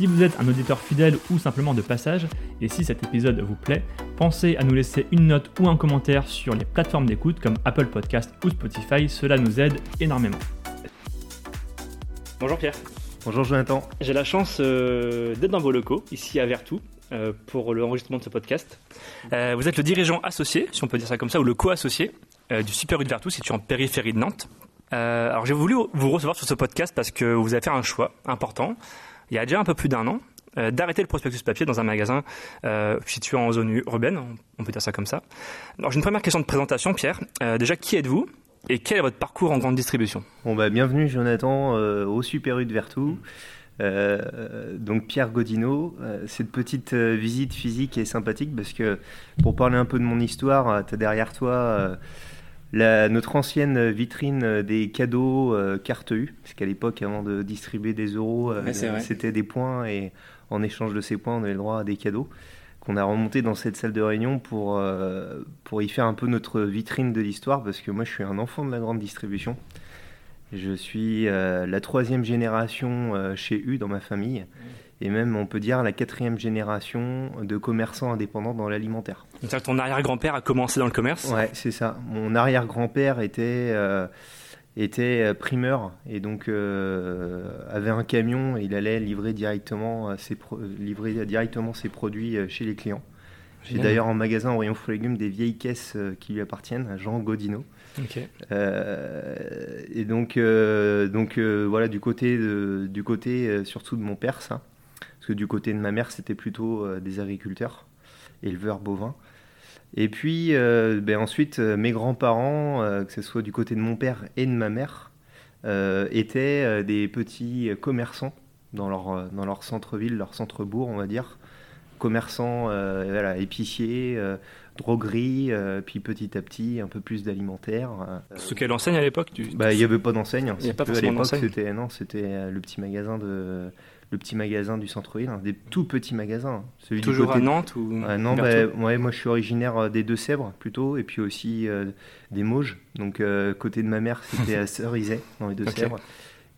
Si vous êtes un auditeur fidèle ou simplement de passage, et si cet épisode vous plaît, pensez à nous laisser une note ou un commentaire sur les plateformes d'écoute comme Apple Podcast ou Spotify, cela nous aide énormément. Bonjour Pierre. Bonjour Jonathan. J'ai la chance euh, d'être dans vos locaux, ici à Vertou, euh, pour l'enregistrement de ce podcast. Euh, vous êtes le dirigeant associé, si on peut dire ça comme ça, ou le co-associé du Super U de Vertou, situé en périphérie de Nantes. alors j'ai voulu vous recevoir sur ce podcast parce que vous avez fait un choix important il y a déjà un peu plus d'un an, euh, d'arrêter le prospectus papier dans un magasin euh, situé en zone urbaine, on peut dire ça comme ça. Alors j'ai une première question de présentation, Pierre. Euh, déjà, qui êtes-vous et quel est votre parcours en grande distribution? Bon bah bienvenue Jonathan au Super U de Vertou. donc Pierre Godino, cette petite visite physique est sympathique parce que pour parler un peu de mon histoire, tu as derrière toi notre ancienne vitrine des cadeaux euh, carte U, parce qu'à l'époque, avant de distribuer des euros, euh, c'était des points et en échange de ces points, on avait le droit à des cadeaux qu'on a remonté dans cette salle de réunion pour, euh, pour y faire un peu notre vitrine de l'histoire, parce que moi, je suis un enfant de la grande distribution. Je suis la troisième génération chez U dans ma famille et même on peut dire la quatrième génération de commerçants indépendants dans l'alimentaire. C'est-à-dire que ton arrière-grand-père a commencé dans le commerce? Ouais, c'est ça. Mon arrière-grand-père était, euh, était euh, primeur et donc euh, avait un camion et il allait livrer directement ses, livrer directement ses produits chez les clients. J'ai d'ailleurs en magasin au rayon fruits et légumes des vieilles caisses qui lui appartiennent à Jean Godino. et donc, donc voilà, du côté, de, du côté surtout de mon père, ça. Parce que du côté de ma mère, c'était plutôt euh, des agriculteurs, éleveurs bovins. Et puis euh, ben ensuite, euh, mes grands-parents, que ce soit du côté de mon père et de ma mère, étaient des petits commerçants dans leur, dans leur centre-ville, leur centre-bourg, on va dire. Commerçants, voilà, épiciers, drogueries, puis petit à petit, un peu plus d'alimentaire. Ce qu'elle enseigne à l'époque bah, Il n'y avait pas d'enseigne. Il n'y a pas à l'époque, c'était, non, c'était le petit magasin de le petit magasin du centre-ville, hein, des tout petits magasins. Celui Toujours à Nantes ou Non, bah, moi je suis originaire euh, des Deux-Sèvres plutôt, et puis aussi euh, des Mauges. Donc euh, côté de ma mère, c'était à Cerizay, dans les Deux-Sèvres.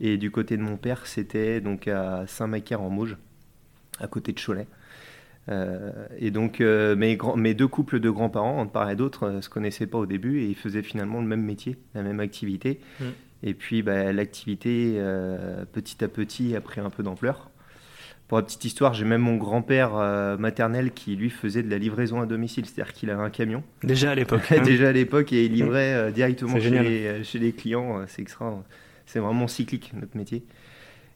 Et du côté de mon père, c'était donc à Saint-Macaire en Mauges, à côté de Cholet. et donc mes, mes, deux couples de grands-parents, en part et d'autre, ne se connaissaient pas au début et ils faisaient finalement le même métier, la même activité. Mm. Et puis bah, l'activité, euh, petit à petit, a pris un peu d'ampleur. Pour la petite histoire, j'ai même mon grand-père euh, maternel qui, lui, faisait de la livraison à domicile, c'est-à-dire qu'il avait un camion. Déjà à l'époque. Déjà à l'époque, et il livrait euh, directement chez les, chez les, clients. C'est extra. C'est vraiment cyclique, notre métier.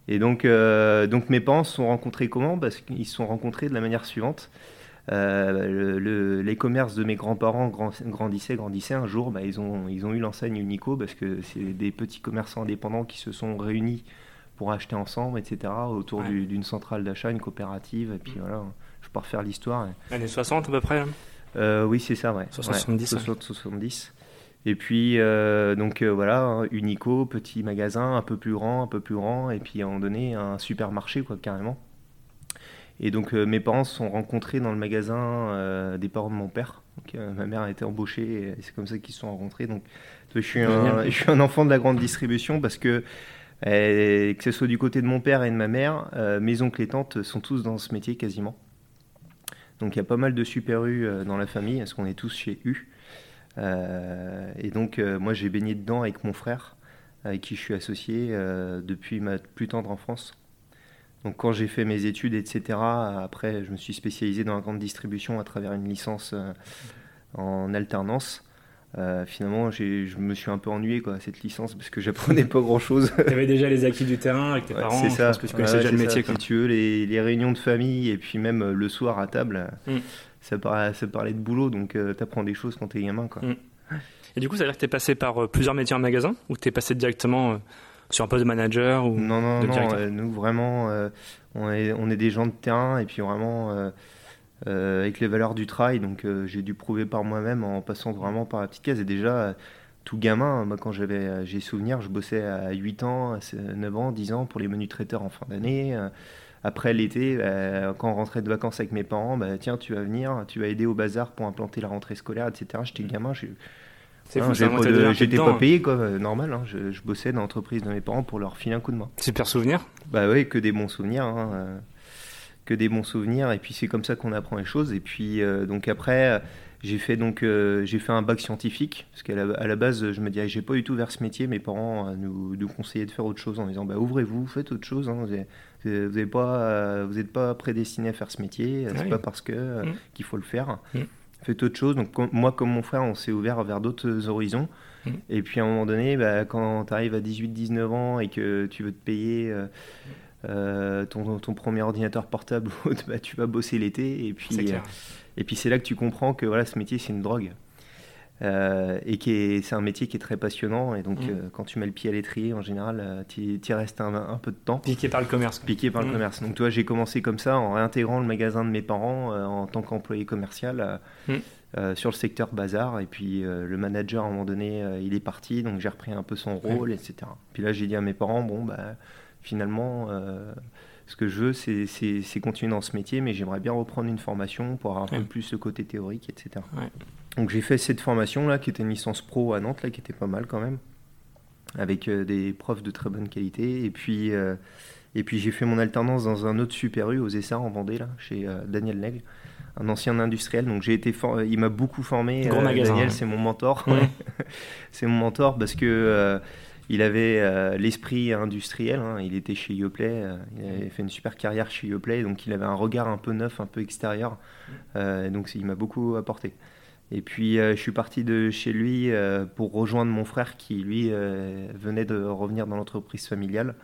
Et donc, donc mes parents se sont rencontrés comment? Parce qu'ils se sont rencontrés de la manière suivante. Euh, le, les commerces de mes grands-parents grandissaient, grandissaient. Un jour, bah, ils, ont, ils ont eu l'enseigne Unico parce que c'est des petits commerçants indépendants qui se sont réunis pour acheter ensemble, etc., autour d'une centrale d'achat, une coopérative. Et puis mm. voilà, je peux refaire l'histoire. Années 60 à peu près euh, Oui, c'est ça, ouais. 70. 70. Et puis, euh, donc voilà, hein, Unico, petit magasin, un peu plus grand, un peu plus grand, et puis à un moment donné, un supermarché, quoi, carrément. Et donc euh, mes parents se sont rencontrés dans le magasin euh, des parents de mon père. Euh, ma mère a été embauchée et c'est comme ça qu'ils se sont rencontrés. Donc je suis, un, je suis un enfant de la grande distribution parce que que ce soit du côté de mon père et de ma mère, mes oncles et tantes sont tous dans ce métier quasiment. Donc il y a pas mal de super U dans la famille, parce qu'on est tous chez U. et donc moi j'ai baigné dedans avec mon frère, avec qui je suis associé depuis ma plus tendre enfance. Donc quand j'ai fait mes études, etc., après je me suis spécialisé dans la grande distribution à travers une licence euh, en alternance. Euh, finalement, je me suis un peu ennuyé quoi, cette licence parce que j'apprenais pas grand chose. tu avais déjà les acquis du terrain avec tes parents, c'est ça. Parce que tu connaissais déjà le métier. Si tu veux, les, réunions de famille et puis même euh, le soir à table, mm. ça, parlait, ça, parlait, de boulot donc tu apprends des choses quand tu es gamin. Quoi. Mm. Et du coup, ça veut dire que tu es passé par plusieurs métiers en magasin ou tu es passé directement sur un poste de manager ou Non, non, non. Euh, nous, vraiment, euh, on, est, on est des gens de terrain et puis vraiment, euh, avec les valeurs du travail. Donc j'ai dû prouver par moi-même en passant vraiment par la petite case. Et déjà, tout gamin, moi quand j'avais j'ai souvenir, je bossais à 8 ans, 9 ans, 10 ans pour les menus traiteurs en fin d'année. Après l'été, quand on rentrait de vacances avec mes parents, bah, tiens, tu vas venir, tu vas aider au bazar pour implanter la rentrée scolaire, etc. J'étais gamin, c'est hein, J'étais pas, payé, quoi, euh, normal. Hein. je, bossais dans l'entreprise de mes parents pour leur filer un coup de main. Super souvenir Bah oui, que des bons souvenirs. Hein, euh, que des bons souvenirs. Et puis c'est comme ça qu'on apprend les choses. Et puis euh, donc après, j'ai fait donc j'ai fait un bac scientifique parce qu'à la, à la base, je me dirigeais pas du tout vers ce métier. Mes parents nous, nous conseillaient de faire autre chose en disant bah ouvrez-vous, faites autre chose. vous n'êtes pas vous êtes pas prédestiné à faire ce métier. C'est pas parce que mmh. qu'il faut le faire. Mmh fait autre chose. Donc moi comme mon frère, on s'est ouvert vers d'autres horizons. Mm. Et puis à un moment donné, bah, quand tu arrives à 18-19 ans et que tu veux te payer euh, euh, ton, ton, premier ordinateur portable, bah, tu vas bosser l'été. Et puis, euh, et puis c'est là que tu comprends que voilà, ce métier, c'est une drogue. Euh, et qui c'est un métier qui est très passionnant. Et donc, mm. euh, quand tu mets le pied à l'étrier, en général, euh, tu y restes un, peu de temps. Piqué par le commerce. Piqué par le mm. commerce. Donc, toi, j'ai commencé comme ça, en réintégrant le magasin de mes parents en tant qu'employé commercial mm. sur le secteur bazar. Et puis, le manager, à un moment donné, il est parti, donc j'ai repris un peu son rôle, etc. Puis là, j'ai dit à mes parents, bon, bah, finalement ce que je veux, c'est continuer dans ce métier, mais j'aimerais bien reprendre une formation pour avoir un peu plus le côté théorique, etc. Donc j'ai fait cette formation là, qui était une licence pro à Nantes, là, qui était pas mal quand même, avec euh, des profs de très bonne qualité. Et puis, euh, et puis j'ai fait mon alternance dans un autre super U aux Essarts en Vendée, là, chez euh, Daniel Nègre, un ancien industriel. Donc j'ai été, il m'a beaucoup formé. Daniel, c'est mon mentor. c'est mon mentor parce que il avait l'esprit industriel, hein. il était chez Yoplait, il avait fait une super carrière chez Yoplait, donc il avait un regard un peu neuf, un peu extérieur, donc il m'a beaucoup apporté. Et puis je suis parti de chez lui pour rejoindre mon frère qui lui venait de revenir dans l'entreprise familiale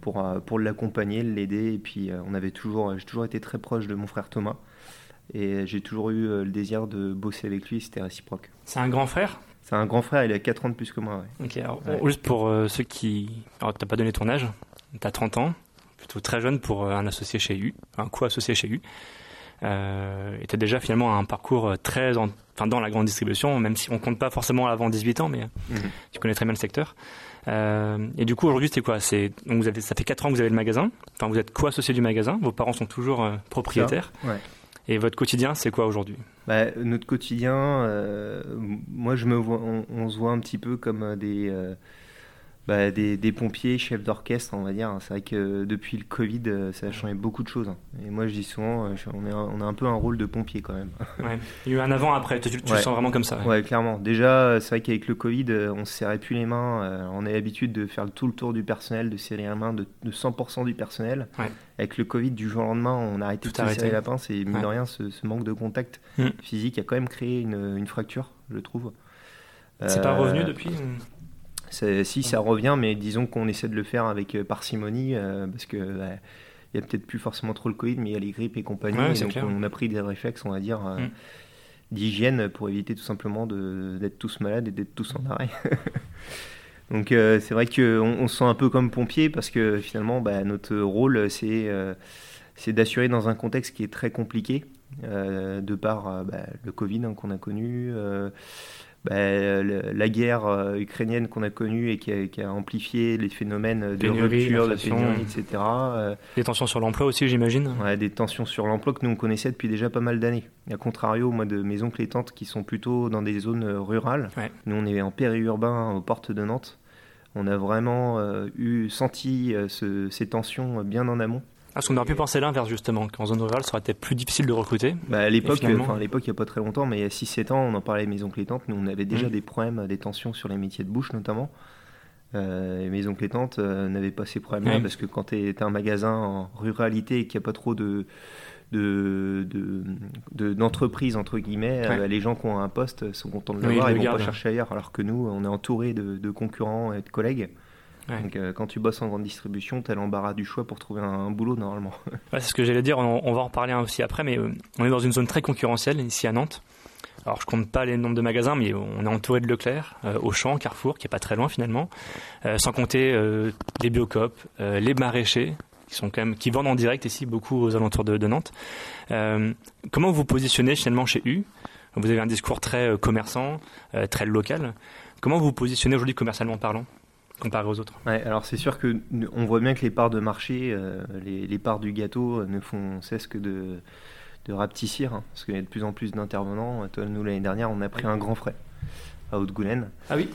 pour, pour l'accompagner, l'aider, et puis on avait toujours, j'ai toujours été très proche de mon frère Thomas. Et j'ai toujours eu le désir de bosser avec lui, c'était réciproque. C'est un grand frère? C'est un grand frère, il a 4 ans de plus que moi. Ok, alors, juste pour euh, ceux qui. Alors, tu n'as pas donné ton âge, tu as 30 ans, plutôt très jeune pour euh, un associé chez U, un co-associé chez U. Euh, as déjà finalement un parcours euh, très enfin, dans la grande distribution, même si on compte pas forcément avant 18 ans, mais mhm. tu connais très bien le secteur. Euh, et du coup, aujourd'hui, c'est quoi? C'est, donc vous avez, Ça fait 4 ans que vous avez le magasin, enfin, vous êtes co-associé du magasin, vos parents sont toujours propriétaires. Ouais. Et votre quotidien, c'est quoi aujourd'hui? Bah, Notre quotidien, euh, moi, je me vois, on, se voit un petit peu comme des, euh, bah, des, pompiers, chefs d'orchestre, on va dire. C'est vrai que depuis le Covid, euh, ça a changé beaucoup de choses. Et moi, je dis souvent, euh, on, est on a un peu un rôle de pompier quand même. Ouais. Il y a eu un avant-après, tu, tu le sens vraiment comme ça Ouais, clairement. Déjà, c'est vrai qu'avec le Covid, euh, on se serrait plus les mains. On a l'habitude de faire tout le tour du personnel, de serrer les mains de, 100% du personnel. Avec le Covid, du jour au lendemain, on a arrêté de se serrer la pince et mine de rien, ce, manque de contact mm. physique a quand même créé une, une fracture, je trouve. C'est pas revenu depuis si ça revient, mais disons qu'on essaie de le faire avec euh, parcimonie, euh, parce que bah, il y a peut-être plus forcément trop le Covid, mais il y a les grippes et compagnie. donc on a pris des réflexes, on va dire, euh, mm. d'hygiène pour éviter tout simplement d'être tous malades et d'être tous en arrêt. donc c'est vrai qu'on on se sent un peu comme pompier parce que finalement bah, notre rôle c'est c'est d'assurer dans un contexte qui est très compliqué, de par bah, le Covid hein, qu'on a connu bah, la guerre euh, ukrainienne qu'on a connue et qui a, amplifié les phénomènes de rupture, de pénurie, etc. Euh, des tensions sur l'emploi aussi, j'imagine ouais, Des tensions sur l'emploi que nous on connaissait depuis déjà pas mal d'années. A contrario, moi, de mes oncles et tantes qui sont plutôt dans des zones euh, rurales, nous on est en périurbain aux portes de Nantes. On a vraiment eu senti ces tensions bien en amont. Parce qu'on aurait pu penser l'inverse justement, qu'en zone rurale, ça aurait été plus difficile de recruter. Bah, à l'époque, enfin, à l'époque, il n'y a pas très longtemps, mais il y a 6-7 ans, on en parlait oncles et tantes, nous on avait déjà mm. des problèmes, des tensions sur les métiers de bouche notamment. Euh, et mes oncles et tantes euh, n'avaient pas ces problèmes-là parce que quand tu es, un magasin en ruralité et qu'il n'y a pas trop de d'entreprises de, entre guillemets euh, les gens qui ont un poste sont contents de l'avoir oui, et vont pas chercher ailleurs alors que nous on est entouré de, concurrents et de collègues donc, euh, quand tu bosses en grande distribution, tu as l'embarras du choix pour trouver un, boulot normalement. c'est ce que j'allais dire, on, va en reparler aussi après, mais euh, on est dans une zone très concurrentielle ici à Nantes. Alors je compte pas les nombres de magasins, mais on est entouré de Leclerc, euh, Auchan, Carrefour, qui est pas très loin finalement, sans compter les Biocop, les maraîchers, qui sont quand même qui vendent en direct ici beaucoup aux alentours de, Nantes. comment vous vous positionnez finalement chez U? Vous avez un discours très commerçant, très local. Comment vous vous positionnez aujourd'hui commercialement parlant? Comparé aux autres ouais, Alors c'est sûr que on voit bien que les parts de marché, les, les, parts du gâteau ne font cesse que de, de rapetissir, hein, parce qu'il y a de plus en plus d'intervenants. Nous l'année dernière, on a pris un grand frais à Haute-Goulaine. Ah oui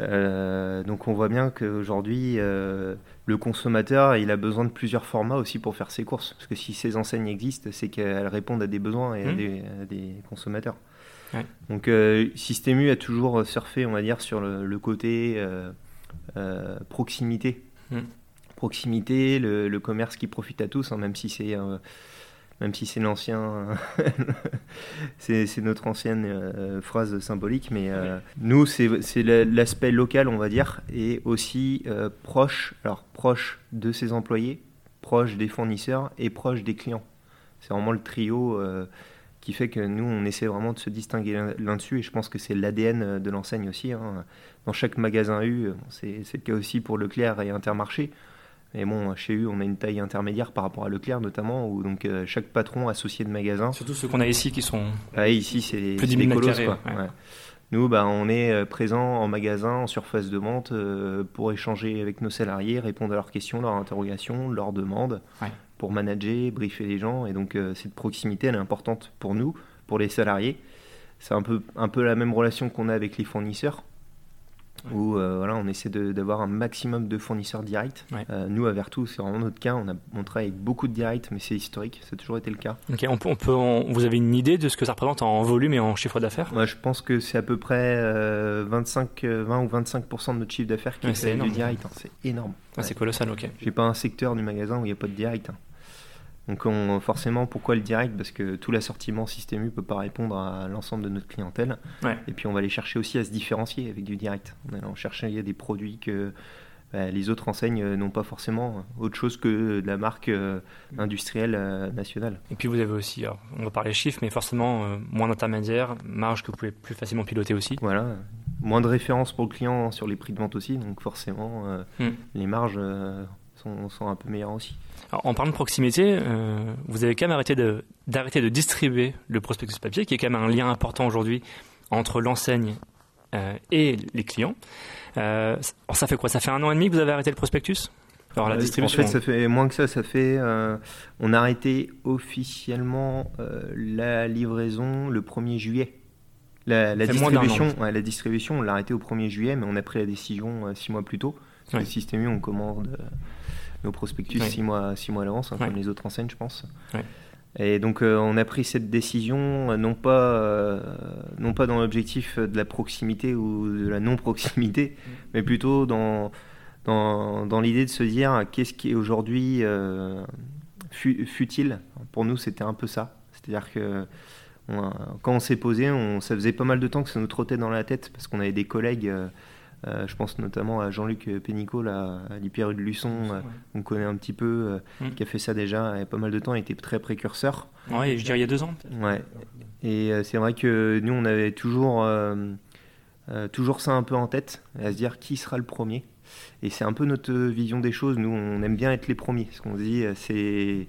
euh, Donc on voit bien qu'aujourd'hui, euh, le consommateur, il a besoin de plusieurs formats aussi pour faire ses courses. Parce que si ces enseignes existent, c'est qu'elles répondent à des besoins et à, mmh. des, consommateurs. Donc euh, Système a toujours surfé, on va dire, sur le, côté proximité. Mmh. Proximité, le, commerce qui profite à tous, hein, même si c'est même si c'est l'ancien, c'est notre ancienne euh, phrase symbolique, mais euh, nous, c'est l'aspect local, on va dire, et aussi euh, proche, alors proche de ses employés, proche des fournisseurs et proche des clients. C'est vraiment le trio qui fait que nous, on essaie vraiment de se distinguer là-dessus, et je pense que c'est l'ADN de l'enseigne aussi. Hein. Dans chaque magasin U, c'est le cas aussi pour Leclerc et Intermarché et bon, chez eux, on a une taille intermédiaire par rapport à Leclerc notamment, où donc euh, chaque patron associé de magasin. Surtout ceux qu'on a ici qui sont. Ah, ici, c'est les, plus colosses, quoi. Nous, bah, on est euh, présent en magasin, en surface de vente, euh, pour échanger avec nos salariés, répondre à leurs questions, leurs interrogations, leurs demandes, pour manager, briefer les gens. Et donc, cette proximité, elle est importante pour nous, pour les salariés. C'est un peu, un peu la même relation qu'on a avec les fournisseurs où euh, voilà, on essaie d'avoir un maximum de fournisseurs directs. Euh, nous, à Vertu, c'est vraiment notre cas. On, a, on travaille avec beaucoup de directs, mais c'est historique, ça a toujours été le cas. Ok, on peut, on peut vous avez une idée de ce que ça représente en volume et en chiffre d'affaires? Je pense que c'est à peu près 25, euh, 20 ou 25% de notre chiffre d'affaires qui est, du direct. Hein. C'est énorme. Ah, c'est colossal, ok. J'ai pas un secteur du magasin où il n'y a pas de direct. Hein. Donc forcément, pourquoi le direct? Parce que tout l'assortiment Système U ne peut pas répondre à l'ensemble de notre clientèle. Et puis on va aller chercher aussi à se différencier avec du direct. On allant chercher des produits que bah, les autres enseignes n'ont pas forcément autre chose que de la marque euh, industrielle euh, nationale. Et puis vous avez aussi, on va parler chiffres, mais forcément euh, moins d'intermédiaires, marge que vous pouvez plus facilement piloter aussi. Voilà, moins de références pour le client sur les prix de vente aussi, donc forcément hmm. les marges sont, sont, un peu meilleures aussi en parlant de proximité, euh, vous avez quand même arrêté de, d'arrêter de distribuer le prospectus papier, qui est quand même un lien important aujourd'hui entre l'enseigne euh, et les clients. Euh, ça fait quoi? Ça fait un an et demi que vous avez arrêté le prospectus? Alors la distribution. En fait, ça fait moins que ça. Ça fait, on a arrêté officiellement la livraison le 1er juillet. La, distribution, la distribution, on l'a arrêté au 1er juillet, mais on a pris la décision six mois plus tôt. Parce le système on commande nos prospectus six mois, six mois à l'avance, hein, comme les autres enseignes, je pense. Et donc euh, on a pris cette décision euh, non pas, euh, non pas dans l'objectif de la proximité ou de la non-proximité, mais plutôt dans, dans, dans l'idée de se dire qu'est-ce qui est aujourd'hui futile? Pour nous, c'était un peu ça. C'est-à-dire que quand on s'est posé, on, ça faisait pas mal de temps que ça nous trottait dans la tête parce qu'on avait des collègues euh, je pense notamment à Jean-Luc Pénicaud, à l'hyper de Luçon, euh, on connaît un petit peu, euh, mm. qui a fait ça déjà il y a pas mal de temps, il était très précurseur. Oui, je dirais il y a deux ans. Ouais. Et c'est vrai que nous, on avait toujours, toujours ça un peu en tête, à se dire qui sera le premier. Et c'est un peu notre vision des choses. Nous, on aime bien être les premiers. Ce qu'on dit, c'est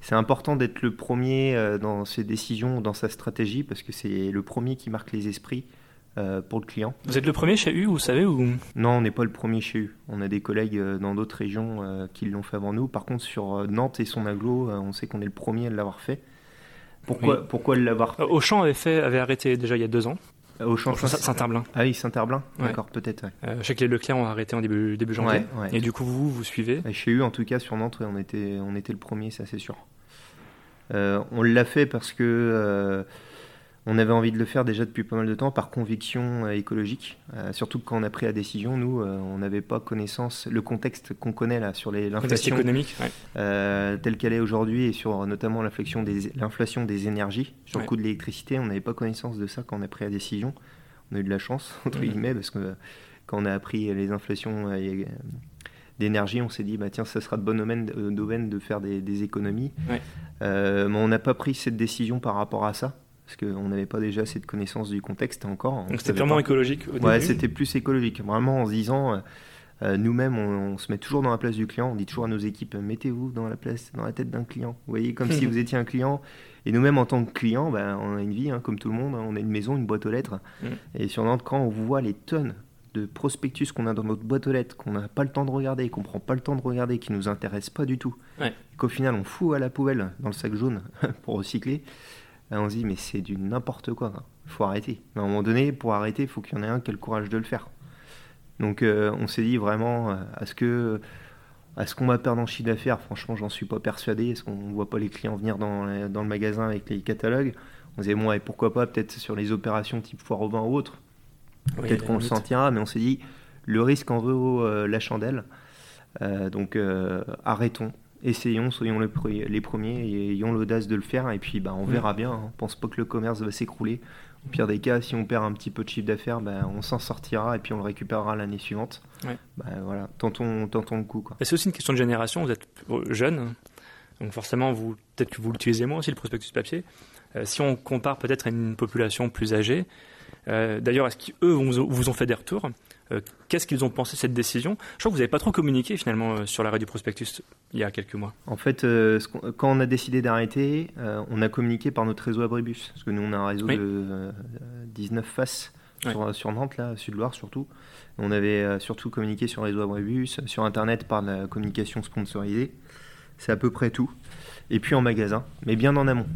c'est important d'être le premier dans ses décisions, dans sa stratégie, parce que c'est le premier qui marque les esprits. Euh, pour le client. Vous êtes le premier chez U, vous savez ou... Non, on n'est pas le premier chez U. On a des collègues euh, dans d'autres régions euh, qui l'ont fait avant nous. Par contre, sur Nantes et son aglo, on sait qu'on est le premier à l'avoir fait. Pourquoi, pourquoi l'avoir fait Auchan avait, fait, avait arrêté déjà il y a deux ans. Auchan, Saint-Herblain. Ah oui, Saint-Herblain, d'accord, peut-être. sais que les Leclerc ont arrêté en début, début janvier. Et du coup, vous, vous suivez? Chez U, en tout cas, sur Nantes, on était, on était le premier, ça c'est sûr. on l'a fait parce que on avait envie de le faire déjà depuis pas mal de temps par conviction euh, écologique. Euh, surtout que quand on a pris la décision, nous, euh, on n'avait pas connaissance, le contexte qu'on connaît là sur l'inflation économique telle qu'elle est aujourd'hui et sur notamment l'inflation des, des énergies, sur le coût de l'électricité. On n'avait pas connaissance de ça quand on a pris la décision. On a eu de la chance, entre guillemets, parce que quand on a appris les inflations d'énergie, on s'est dit, bah, tiens, ça sera de bon domaine, de faire des, économies. mais on n'a pas pris cette décision par rapport à ça parce qu'on n'avait pas déjà assez de connaissances du contexte encore. Donc c'était purement écologique au Ouais, c'était plus écologique, vraiment en se disant, euh, Euh, nous-mêmes, on, se met toujours dans la place du client. On dit toujours à nos équipes mettez-vous dans la place, dans la tête d'un client. Vous voyez, comme si vous étiez un client. Et nous-mêmes, en tant que client, ben, on a une vie, hein, comme tout le monde. On a une maison, une boîte aux lettres. Mm. Et sur notre quand on voit les tonnes de prospectus qu'on a dans notre boîte aux lettres, qu'on n'a pas le temps de regarder, qu'on prend pas le temps de regarder, qui nous intéressent pas du tout, qu'au final on fout à la poubelle dans le sac jaune pour recycler, on se dit mais c'est du n'importe quoi. Il faut arrêter. à un moment donné, pour arrêter, il faut qu'il y en ait un qui ait le courage de le faire. Donc euh, on s'est dit vraiment, à ce que est-ce qu'on va perdre en chiffre d'affaires Franchement, j'en suis pas persuadé. Est-ce qu'on ne voit pas les clients venir dans, dans, le magasin avec les catalogues On disait, bon, et pourquoi pas, peut-être sur les opérations type foire au vin ou autre. peut-être qu'on le sentira, mais on s'est dit, le risque en vaut euh, la chandelle. Euh, donc arrêtons, essayons, soyons les, premiers et ayons l'audace de le faire. Et puis, bah, on verra bien. Hein. On pense pas que le commerce va s'écrouler. Au pire des cas, si on perd un petit peu de chiffre d'affaires, ben, on s'en sortira et puis on le récupérera l'année suivante. Voilà, tentons, tentons le coup. C'est aussi une question de génération. Vous êtes jeune, donc forcément, vous, peut-être que vous l'utilisez moins aussi, le prospectus papier. Euh, si on compare peut-être à une population plus âgée, euh, d'ailleurs, est-ce qu'eux vous ont fait des retours? euh, qu'est-ce qu'ils ont pensé de cette décision? Je crois que vous n'avez pas trop communiqué finalement euh, sur l'arrêt du prospectus il y a quelques mois. En fait, euh, quand on a décidé d'arrêter, on a communiqué par notre réseau Abribus. Parce que nous, on a un réseau de 19 faces sur, Nantes, là, Sud-Loire surtout. On avait surtout communiqué sur le réseau Abribus, sur Internet par la communication sponsorisée. C'est à peu près tout. Et puis en magasin, mais bien en amont.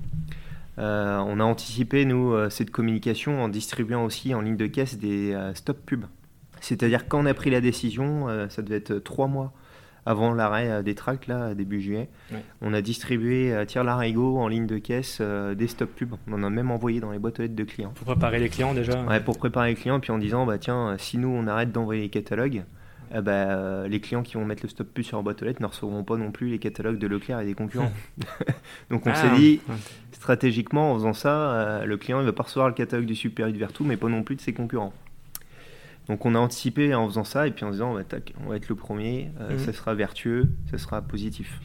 on a anticipé, nous, cette communication en distribuant aussi en ligne de caisse des stop pubs. C'est-à-dire quand on a pris la décision, euh, ça devait être trois mois avant l'arrêt euh, des tracts, là, début juillet. On a distribué à Tire Larigot en ligne de caisse euh, des stop pubs. On en a même envoyé dans les boîtes aux lettres de clients. Pour préparer les clients déjà Ouais, pour préparer les clients, puis en disant, bah tiens, si nous on arrête d'envoyer les catalogues, eh ben, les clients qui vont mettre le stop pub sur la boîte aux lettres ne recevront pas non plus les catalogues de Leclerc et des concurrents. Donc on s'est ah. dit, stratégiquement, en faisant ça, le client ne va pas recevoir le catalogue du Super 8 Vertu, mais pas non plus de ses concurrents. Donc on a anticipé en faisant ça et puis en disant bah, on va être le premier, euh, mhm. ça sera vertueux, ça sera positif.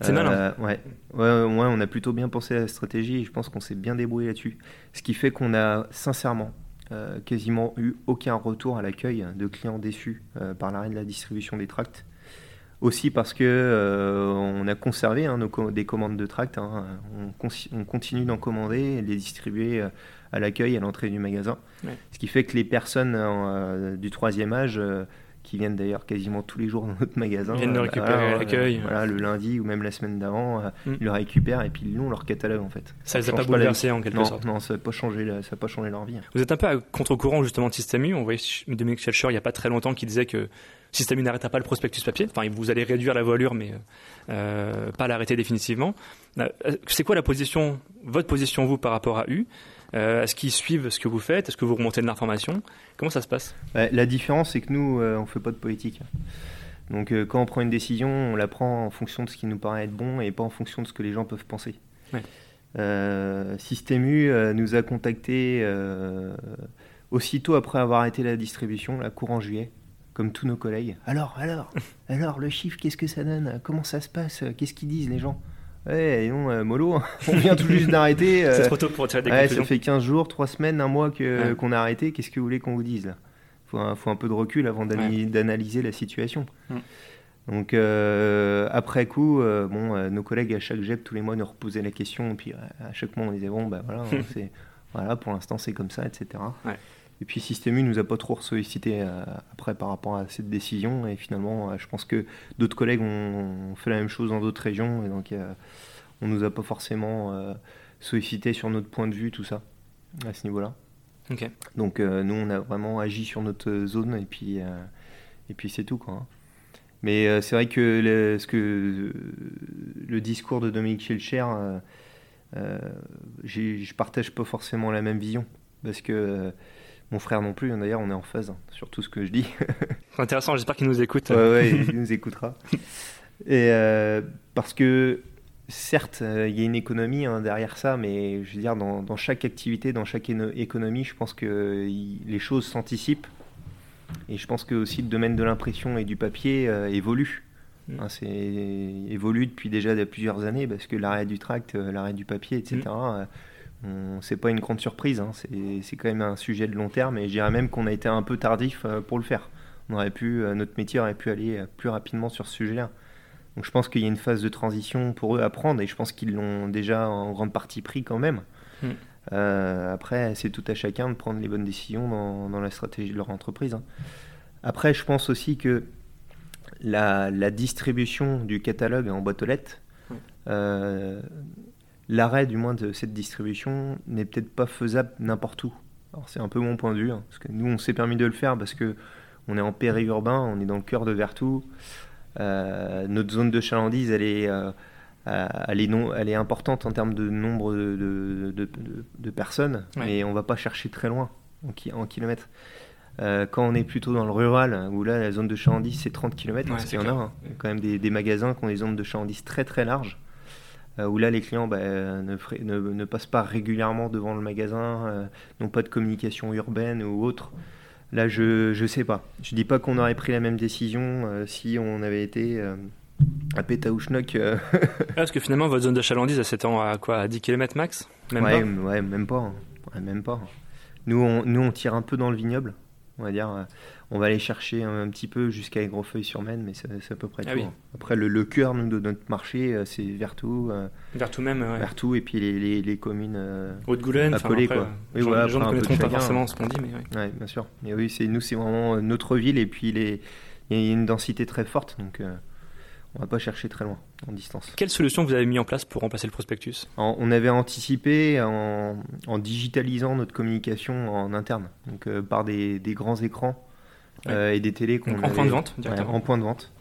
C'est malin. Euh, ouais. Ouais, ouais, on a plutôt bien pensé à la stratégie et je pense qu'on s'est bien débrouillé là-dessus. Ce qui fait qu'on a sincèrement euh, quasiment eu aucun retour à l'accueil de clients déçus par l'arrêt de la distribution des tracts. Aussi parce que on a conservé hein, nos, des commandes de tracts, hein. on, on, continue d'en commander et de les distribuer à l'accueil, à l'entrée du magasin. Ce qui fait que les personnes euh, du troisième âge, euh, qui viennent d'ailleurs quasiment tous les jours dans notre magasin, viennent le récupérer à l'accueil. Voilà, le lundi ou même la semaine d'avant, euh, mm. ils le récupèrent et puis ils l'ont leur catalogue en fait. Ça les a pas bouleversés en quelque sorte. Non, ça n'a pas changé, ça pas changé leur vie. Vous êtes un peu à contre-courant justement de Système U. On voyait Dominique Schelcher il n'y a pas très longtemps qui disait que Système U n'arrêta pas le prospectus papier. Enfin, vous allez réduire la voilure, mais pas l'arrêter définitivement. C'est quoi la position, votre position vous par rapport à U? Euh, Est-ce qu'ils suivent ce que vous faites? Est-ce que vous remontez de l'information? Comment ça se passe? La différence, c'est que nous, euh, on ne fait pas de politique. Donc euh, quand on prend une décision, on la prend en fonction de ce qui nous paraît être bon et pas en fonction de ce que les gens peuvent penser. Ouais. Système U nous a contactés aussitôt après avoir arrêté la distribution, la courant juillet, comme tous nos collègues. Alors, alors, alors, le chiffre, qu'est-ce que ça donne? Comment ça se passe? Qu'est-ce qu'ils disent les gens? Ouais, non, euh, mollo, on vient tout juste d'arrêter. c'est trop tôt pour tirer des ouais, Ça fait 15 jours, 3 semaines, un mois que, qu'on a arrêté. Qu'est-ce que vous voulez qu'on vous dise là? Faut un, faut un peu de recul avant d'analyser la situation. Donc euh, après coup, euh, bon, nos collègues à chaque GEP tous les mois nous reposaient la question, et puis à chaque mois on disait bon bah voilà, c'est voilà pour l'instant c'est comme ça, etc. Et puis Système U nous a pas trop sollicité après par rapport à cette décision, et finalement je pense que d'autres collègues ont, fait la même chose dans d'autres régions, et donc on nous a pas forcément euh, sollicité sur notre point de vue, tout ça, à ce niveau-là. Donc euh, nous, on a vraiment agi sur notre zone et puis, euh, et puis c'est tout. Quoi, hein. Mais c'est vrai que, le, ce que le discours de Dominique Schelcher, je partage pas forcément la même vision. Parce que mon frère non plus, d'ailleurs, on est en phase hein, sur tout ce que je dis. c'est intéressant, j'espère qu'il nous écoute. Ouais, ouais, il nous écoutera. Et parce que certes, euh, il y a une économie hein, derrière ça, mais je veux dire, dans, chaque activité, dans chaque économie, je pense que les choses s'anticipent. Et je pense que aussi le domaine de l'impression et du papier euh, évolue. Mm. Hein, c'est évolue depuis déjà plusieurs années parce que l'arrêt du tract, euh, l'arrêt du papier, etc. c'est pas une grande surprise. Hein, c'est quand même un sujet de long terme et je dirais même qu'on a été un peu tardif pour le faire. On aurait pu, notre métier aurait pu aller plus rapidement sur ce sujet-là. Donc je pense qu'il y a une phase de transition pour eux à prendre et je pense qu'ils l'ont déjà en grande partie pris quand même. Hmm. après, c'est tout à chacun de prendre les bonnes décisions dans, la stratégie de leur entreprise. Hein. Après, je pense aussi que la, distribution du catalogue en boîte aux lettres, euh, l'arrêt du moins de cette distribution n'est peut-être pas faisable n'importe où. Alors c'est un peu mon point de vue, hein, parce que nous on s'est permis de le faire parce que on est en périurbain, on est dans le cœur de Vertou. Euh, notre zone de chalandise, elle est, euh, elle, est non, elle est importante en termes de nombre de, de, personnes, mais on va pas chercher très loin en, en kilomètres. Euh, quand on est plutôt dans le rural, où là la zone de chalandise c'est 30 km, parce qu'il y en a hein. quand même des, magasins qui ont des zones de chalandise très très larges, euh, où là les clients bah, ne, ne, passent pas régulièrement devant le magasin, euh, n'ont pas de communication urbaine ou autre. Là je ne sais pas. Je dis pas qu'on aurait pris la même décision si on avait été à Pétaouchnok. parce que finalement votre zone de chalandise elle s'étend à quoi À 10 km max? Même ouais, pas? ouais, même pas. même pas. Nous on, nous on tire un peu dans le vignoble on va dire. Euh, on va aller chercher un, petit peu jusqu'à Aigrefeuille-sur-Maine, mais c'est à peu près ah tout. Hein. Après, le, cœur de notre marché, euh, c'est Vertou. Euh, Vertou même, ouais. Vertou et puis les, communes Haute-Goulaine, appelées. quoi. les gens, ne connaîtront pas forcément ce qu'on dit, mais oui. bien sûr. Mais oui, nous, c'est vraiment notre ville et puis il y a une densité très forte, donc on va pas chercher très loin en distance. Quelle solution vous avez mis en place pour remplacer le prospectus? On avait anticipé en, digitalisant notre communication en interne, donc euh, par des, grands écrans euh, et des télés qu'on en point de vente directement. en point de vente.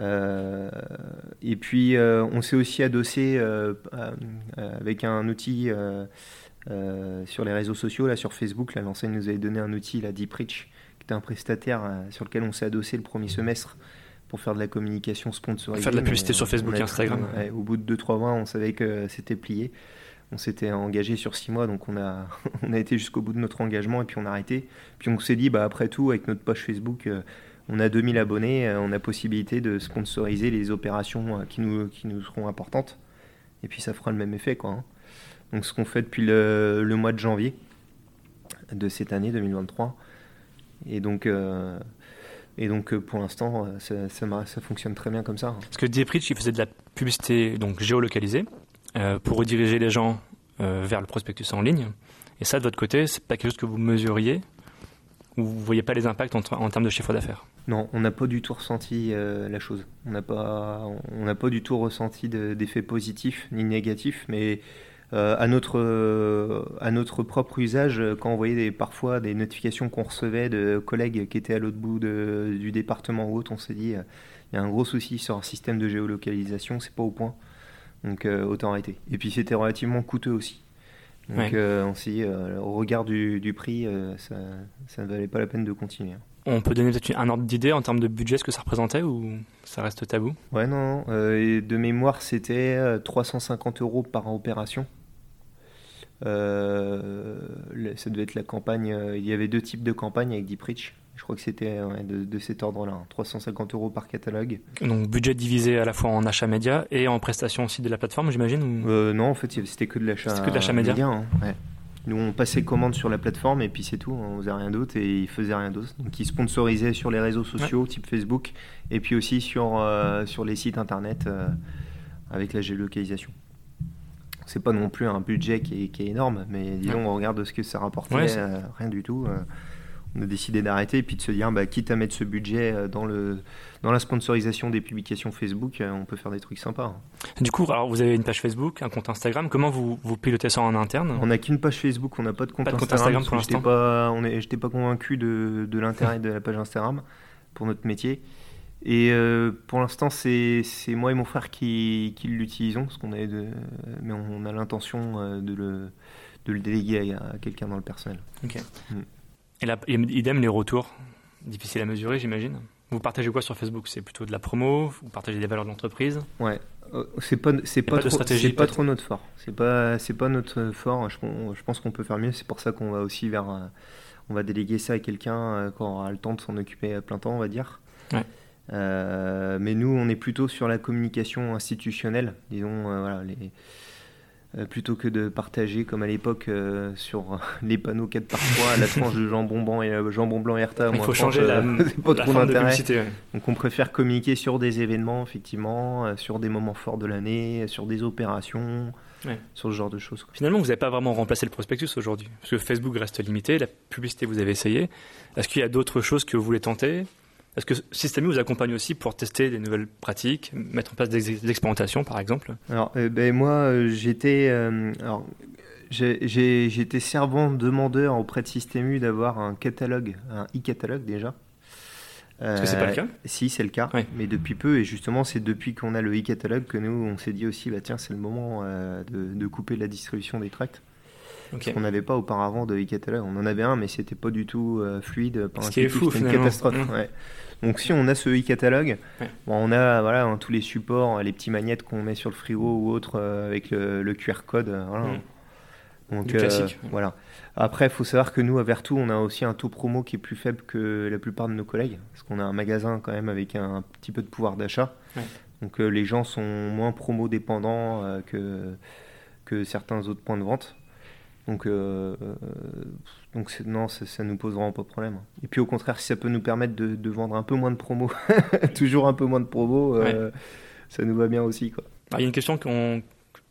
Euh, et puis on s'est aussi adossé avec un outil sur les réseaux sociaux, là sur Facebook. L'enseigne nous avait donné un outil, la Deep Reach, qui était un prestataire sur lequel on s'est adossé le premier semestre pour faire de la communication sponsorisée. Faire de la publicité sur Facebook et Instagram. au bout de 2-3 mois, on savait que c'était plié. On s'était engagé sur 6 mois, donc on a, on a été jusqu'au bout de notre engagement et puis on a arrêté. Puis on s'est dit, bah, après tout, avec notre poche Facebook, euh, on a 2000 abonnés, euh, on a possibilité de sponsoriser les opérations euh, qui nous, qui nous seront importantes. Et puis ça fera le même effet. Quoi, hein. Donc ce qu'on fait depuis le, le, mois de janvier de cette année 2023. Et donc, et donc euh, pour l'instant, euh, ça, ça, fonctionne très bien comme ça. Parce que Dieprich, il faisait de la publicité donc géolocalisée euh, pour rediriger les gens vers le prospectus en ligne. Et ça, de votre côté, c'est pas quelque chose que vous mesuriez ou vous voyez pas les impacts en, en termes de chiffre d'affaires? Non, on n'a pas du tout ressenti la chose. On n'a pas, on n'a pas du tout ressenti d'effets positifs ni négatifs, mais euh, à, notre, euh, à notre propre usage, quand on voyait parfois des notifications qu'on recevait de collègues qui étaient à l'autre bout du département ou autre, on s'est dit, euh, il y a un gros souci sur un système de géolocalisation, c'est pas au point. Donc autant arrêter. Et puis c'était relativement coûteux aussi. Donc on s'est dit, au regard du, du prix, ça, ça, ne valait pas la peine de continuer. On peut donner peut-être un ordre d'idée en termes de budget, ce que ça représentait ou ça reste tabou? Ouais, non. de mémoire, c'était 350 euros par opération. Euh, ça devait être la campagne. Euh, il y avait deux types de campagnes avec Deep Je crois que c'était de, cet ordre-là, 350 hein. euros par catalogue. Donc budget divisé à la fois en achat média et en prestation aussi de la plateforme, j'imagine euh, Non, en fait, c'était que de l'achat média. média hein, Nous, on passait commande sur la plateforme et puis c'est tout, on faisait rien d'autre et ils faisaient rien d'autre. Donc, ils sponsorisaient sur les réseaux sociaux, type Facebook, et puis aussi sur, sur les sites internet avec la géolocalisation c'est pas non plus un budget qui est, énorme, mais disons, on regarde ce que ça rapportait, euh, rien du tout. Euh, on a décidé d'arrêter et puis de se dire, bah, quitte à mettre ce budget euh, dans, le, dans la sponsorisation des publications Facebook, on peut faire des trucs sympas. Du coup, alors vous avez une page Facebook, un compte Instagram. Comment vous, vous pilotez ça en interne? On n'a qu'une page Facebook, on n'a pas de compte Instagram, pour l'instant. J'étais pas, pas convaincu de, de l'intérêt de la page Instagram pour notre métier. Et euh, pour l'instant, c'est moi et mon frère qui, qui l'utilisons, parce qu'on de, mais on a l'intention euh, de le, de le déléguer à, quelqu'un dans le personnel. Ok. Mm. Et idem les retours, difficile à mesurer, j'imagine. Vous partagez quoi sur Facebook? C'est plutôt de la promo? Vous partagez des valeurs de l'entreprise Ouais, euh, c'est pas c'est pas, trop, c'est pas trop notre fort. C'est pas c'est pas notre fort. Je, je pense qu'on peut faire mieux. C'est pour ça qu'on va aussi vers on va déléguer ça à quelqu'un quand on aura le temps de s'en occuper à plein temps, on va dire. Ouais. Euh, mais nous, on est plutôt sur la communication institutionnelle, disons, euh, voilà, les, euh, plutôt que de partager comme à l'époque euh, sur les panneaux 4 par 3 la tranche de jambon blanc et euh, jambon blanc Herta. Il faut changer la, pas trop d'intérêt. Donc on préfère communiquer sur des événements effectivement, sur des moments forts de l'année, sur des opérations. sur ce genre de choses. Finalement, vous n'avez pas vraiment remplacé le prospectus aujourd'hui, parce que Facebook reste limité, la publicité vous avez essayé. Est-ce qu'il y a d'autres choses que vous voulez tenter? Est-ce que Systemi vous accompagne aussi pour tester des nouvelles pratiques, mettre en place des expérimentations par exemple? Alors, euh, ben, moi, euh, j'étais. Euh, j'étais servant demandeur auprès de Systemu d'avoir un catalogue, un e-catalogue déjà. Est-ce que c'est pas le cas? Si, c'est le cas, mais depuis peu. Et justement, c'est depuis qu'on a le e-catalogue que nous, on s'est dit aussi, bah, tiens, c'est le moment de, couper la distribution des tracts. Okay. On n'avait pas auparavant de e-catalogue. On en avait un, mais c'était pas du tout fluide. Ce qui est fou, une catastrophe. Mmh. Ouais. Donc si on a ce e-catalogue, on a voilà, tous les supports, les petits magnettes qu'on met sur le frigo ou autre euh, avec le, QR code. Euh, voilà. Hmm. Donc, euh, voilà. Après, il faut savoir que nous, à Vertou, on a aussi un taux promo qui est plus faible que la plupart de nos collègues, parce qu'on a un magasin quand même avec un, petit peu de pouvoir d'achat. Donc les gens sont moins promo dépendants que, que certains autres points de vente. Donc, euh, euh, donc non, ça, ça nous pose vraiment pas de problème. Et puis au contraire, si ça peut nous permettre de, vendre un peu moins de promos, toujours un peu moins de promos, euh, ça nous va bien aussi. Quoi. il y a une question que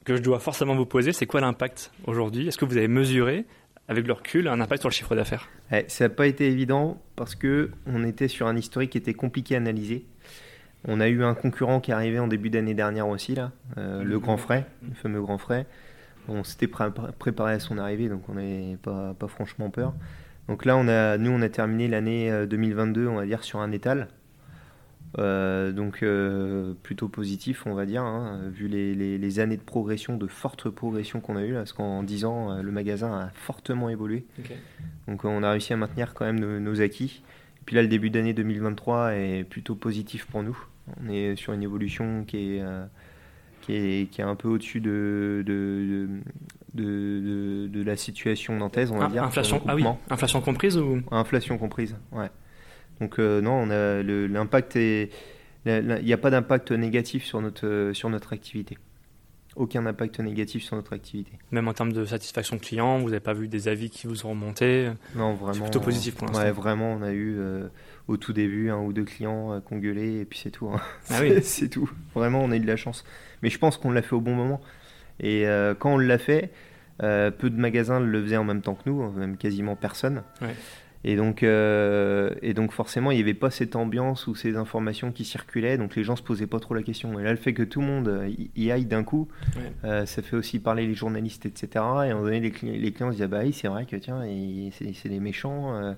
je dois forcément vous poser, c'est quoi l'impact aujourd'hui? Est-ce que vous avez mesuré avec le recul, un impact sur le chiffre d'affaires? Eh, Ça n'a pas été évident parce que on était sur un historique qui était compliqué à analyser. On a eu un concurrent qui est arrivé en début d'année dernière aussi, là, le Grand Frais, le fameux Grand Frais. On s'était préparé à son arrivée, donc on n'avait pas, pas, franchement peur. Donc là, on a, nous, on a terminé l'année 2022, euh, on va dire, sur un étal. Euh, donc euh, plutôt positif, on va dire, hein, vu les, les, années de progression, de forte progression qu'on a eu, parce qu'en 10 ans, le magasin a fortement évolué. Donc on a réussi à maintenir quand même nos, acquis. Et puis là, le début d'année 2023 est plutôt positif pour nous. On est sur une évolution qui est qui est, qui est un peu au-dessus de de, de, de, la situation nantaise, on va dire. Inflation, ah oui, inflation comprise ou? Inflation comprise, ouais. Donc euh, non, l'impact est, il n'y a pas d'impact négatif sur notre sur notre activité. Aucun impact négatif sur notre activité. Même en termes de satisfaction client, vous n'avez pas vu des avis qui vous ont remonté? Non, vraiment. C'est plutôt positif pour l'instant. Ouais, vraiment, on a eu euh, au tout début un ou deux clients euh, qui ont gueulé et puis c'est tout. Hein. Ah oui. c'est tout. Vraiment, on a eu de la chance. Mais je pense qu'on l'a fait au bon moment. Et euh, quand on l'a fait, euh, peu de magasins le faisaient en même temps que nous, même quasiment personne. Et donc, euh, et donc forcément, il n'y avait pas cette ambiance ou ces informations qui circulaient, donc les gens se posaient pas trop la question. Et là, le fait que tout le monde y aille d'un coup, ça fait aussi parler les journalistes, etc. Et à un moment donné, les, clients, les clients se disent ah bah oui, c'est vrai que tiens, c'est des méchants. Euh,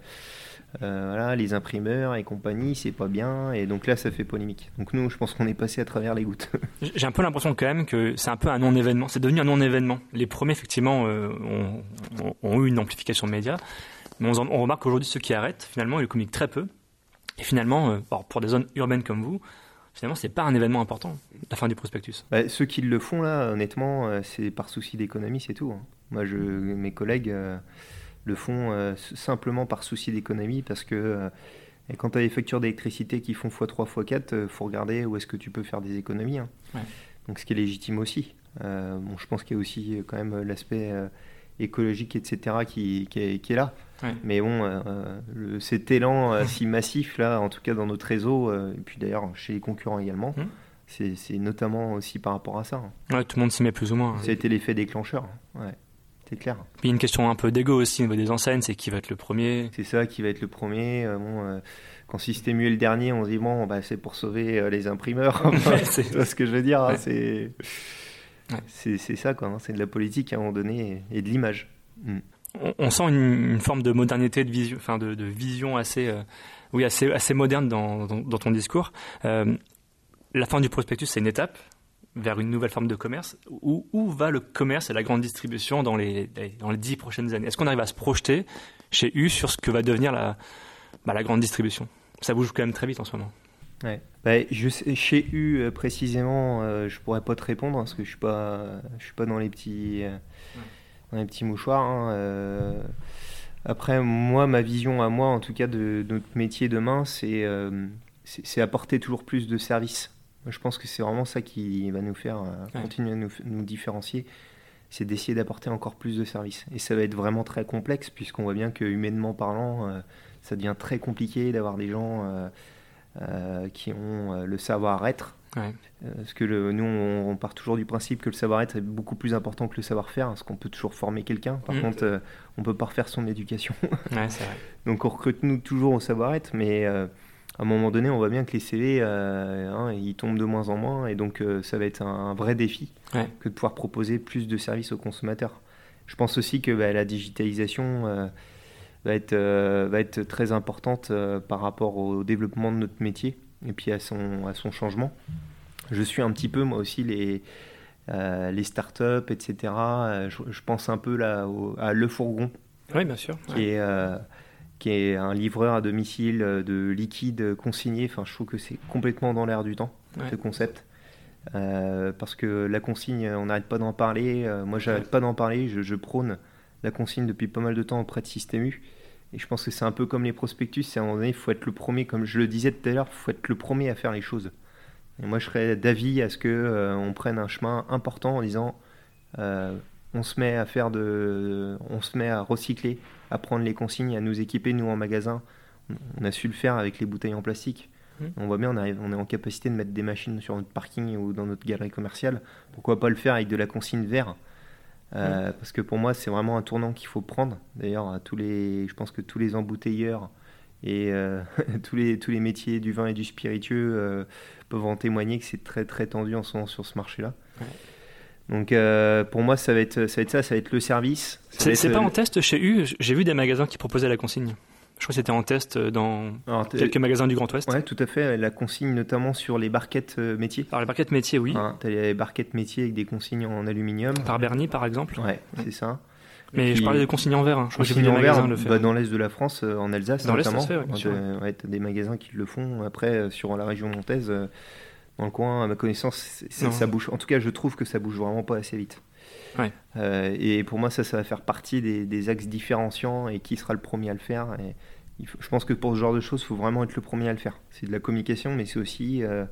voilà, les imprimeurs et compagnie, c'est pas bien. Et donc là, ça fait polémique. Donc nous, je pense qu'on est passé à travers les gouttes. J'ai un peu l'impression quand même que c'est un peu un non-événement. C'est devenu un non-événement. Les premiers, effectivement, euh, ont, eu une amplification média. Mais on, on remarque qu'aujourd'hui, ceux qui arrêtent, finalement, ils communiquent très peu. Et finalement, euh, pour des zones urbaines comme vous, finalement, c'est pas un événement important, la fin du prospectus. Bah, ceux qui le font, là, honnêtement, c'est par souci d'économie, c'est tout. Hein. Moi, je, mes collègues le font euh, simplement par souci d'économie parce que euh, quand tu as des factures d'électricité qui font x3, x4, il faut regarder où est-ce que tu peux faire des économies. Hein. Donc ce qui est légitime aussi. Euh, bon, je pense qu'il y a aussi quand même l'aspect écologique, etc., qui, qui, est, là. Mais bon, cet élan si massif, là, en tout cas dans notre réseau, et puis d'ailleurs chez les concurrents également, hum. c'est notamment aussi par rapport à ça. Hein. tout le monde s'y met plus ou moins. Ça a été l'effet déclencheur. C'est clair. Puis une question un peu d'ego aussi au niveau des enseignes, c'est qui va être le premier? C'est ça, qui va être le premier. Euh, bon, euh, quand Système U est le dernier, on se dit bon, bah, c'est pour sauver euh, les imprimeurs. c'est ce que je veux dire. Hein, c'est c'est ça, quoi. Hein, c'est de la politique à un moment donné et, de l'image. Mm. On, sent une, forme de modernité, de vision, enfin de, vision assez, oui, assez, assez moderne dans, dans ton discours. la fin du prospectus, c'est une étape vers une nouvelle forme de commerce où, où, va le commerce et la grande distribution dans les, dans les dix prochaines années? Est-ce qu'on arrive à se projeter chez U sur ce que va devenir la, bah, la grande distribution? Ça bouge quand même très vite en ce moment. Ouais. Bah, je chez U euh, précisément, euh, je pourrais pas te répondre parce que je suis pas, je suis pas dans les petits, euh, dans les petits mouchoirs. Hein, après, moi, ma vision à moi, en tout cas de, notre métier demain, c'est c'est apporter toujours plus de services je pense que c'est vraiment ça qui va nous faire euh, continuer à nous, différencier. c'est d'essayer d'apporter encore plus de services. Et ça va être vraiment très complexe, puisqu'on voit bien que humainement parlant, euh, ça devient très compliqué d'avoir des gens euh, euh, qui ont le savoir-être. Parce que le, nous, on, part toujours du principe que le savoir-être est beaucoup plus important que le savoir-faire, parce qu'on peut toujours former quelqu'un. Par mm. contre, on peut pas refaire son éducation. Donc on recrute nous toujours au savoir-être, mais à un moment donné, on voit bien que les CV, euh, hein, ils tombent de moins en moins, et donc euh, ça va être un, vrai défi que de pouvoir proposer plus de services aux consommateurs. Je pense aussi que bah, la digitalisation euh, va, être, va être très importante par rapport au développement de notre métier et puis à son, à son changement. Je suis un petit peu, moi aussi, les, les startups, etc. Je, pense un peu là, à Le Fourgon. Oui, bien sûr. Qui est qui est un livreur à domicile euh, de liquide consigné. Enfin, je trouve que c'est complètement dans l'air du temps, ce concept. Euh, parce que la consigne, on n'arrête pas d'en parler. Euh, moi, j'arrête pas d'en parler. Je, prône la consigne depuis pas mal de temps auprès de Système U. Et je pense que c'est un peu comme les prospectus. C'est à un moment donné, il faut être le premier, comme je le disais tout à l'heure, il faut être le premier à faire les choses. Et moi, je serais d'avis à ce que on prenne un chemin important en disant on se met à faire de, on se met à recycler, à prendre les consignes, à nous équiper nous en magasin. On a su le faire avec les bouteilles en plastique. Mmh. On voit bien, on, arrive, on est en capacité de mettre des machines sur notre parking ou dans notre galerie commerciale. Pourquoi pas le faire avec de la consigne vert? Euh, mmh. Parce que pour moi, c'est vraiment un tournant qu'il faut prendre. D'ailleurs, tous les, je pense que tous les embouteilleurs et euh, tous, les, tous les métiers du vin et du spiritueux euh, peuvent en témoigner que c'est très très tendu en ce moment sur ce marché-là. Donc euh, pour moi, ça va, être, ça va être ça, ça va être le service. C'est pas en test chez U J'ai vu des magasins qui proposaient la consigne. Je crois que c'était en test dans quelques magasins du Grand Ouest. Oui, tout à fait. La consigne, notamment sur les barquettes euh, métiers. Alors, les barquettes métiers, oui. Hein, tu as les barquettes métiers avec des consignes en aluminium. Par Bernier, par exemple. Ouais, c'est ça. Mais je parlais de consignes en verre. Hein. Je crois que des magasins le bah, dans l'est de la France, euh, en Alsace dans notamment. ouais, tu as des magasins qui le font. Après, sur la région montaise dans le coin, à ma connaissance, ça, bouge. En tout cas, je trouve que ça bouge vraiment pas assez vite. Euh, et pour moi, ça, ça va faire partie des, axes différenciants et qui sera le premier à le faire. Et je pense que pour ce genre de choses, il faut vraiment être le premier à le faire. C'est de la communication, mais c'est aussi euh,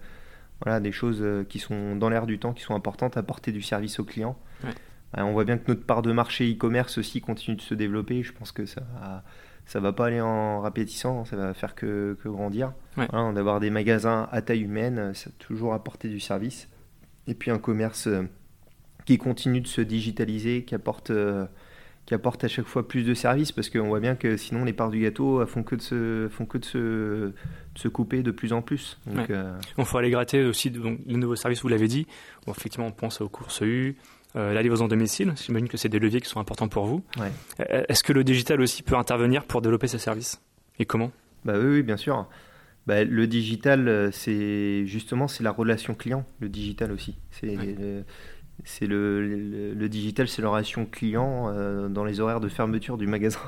voilà, des choses euh, qui sont dans l'air du temps, qui sont importantes, apporter du service aux clients. on voit bien que notre part de marché e-commerce aussi continue de se développer. Je pense que ça ça va pas aller en répétissant, ça va faire que, grandir. D'avoir des magasins à taille humaine, ça toujours apporter du service. Et puis un commerce euh, qui continue de se digitaliser, qui apporte, euh, qui apporte à chaque fois plus de services, parce qu'on voit bien que sinon les parts du gâteau font que de se, font que de se, se couper de plus en plus. Donc, euh, Il faut aller gratter aussi donc, les nouveaux services, vous l'avez dit. effectivement, on pense aux courses U, la livraison domicile. J'imagine que c'est des leviers qui sont importants pour vous. Euh, est-ce que le digital aussi peut intervenir pour développer ces services? Et comment? Bah oui, bien sûr. Bah, le digital, euh, c'est justement c'est la relation client. Le digital aussi. C'est c'est le, le, digital, c'est la relation client dans les horaires de fermeture du magasin.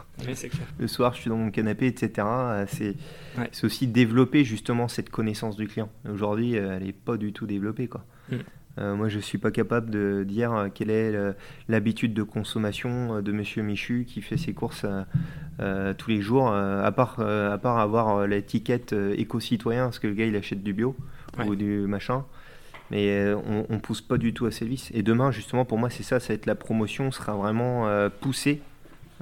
Le soir, je suis dans mon canapé, etc. C'est aussi développer justement cette connaissance du client. Aujourd'hui, elle n'est pas du tout développée. Quoi. Mm. Euh, moi, je ne suis pas capable de dire euh, quelle est euh, l'habitude de consommation de Monsieur Michu qui fait ses courses tous les jours, à, part, à part avoir l'étiquette éco-citoyen, parce que le gars, il achète du bio ou du machin. Mais on ne pousse pas du tout à service. Et demain, justement, pour moi, c'est ça, ça va être la promotion, sera vraiment poussée.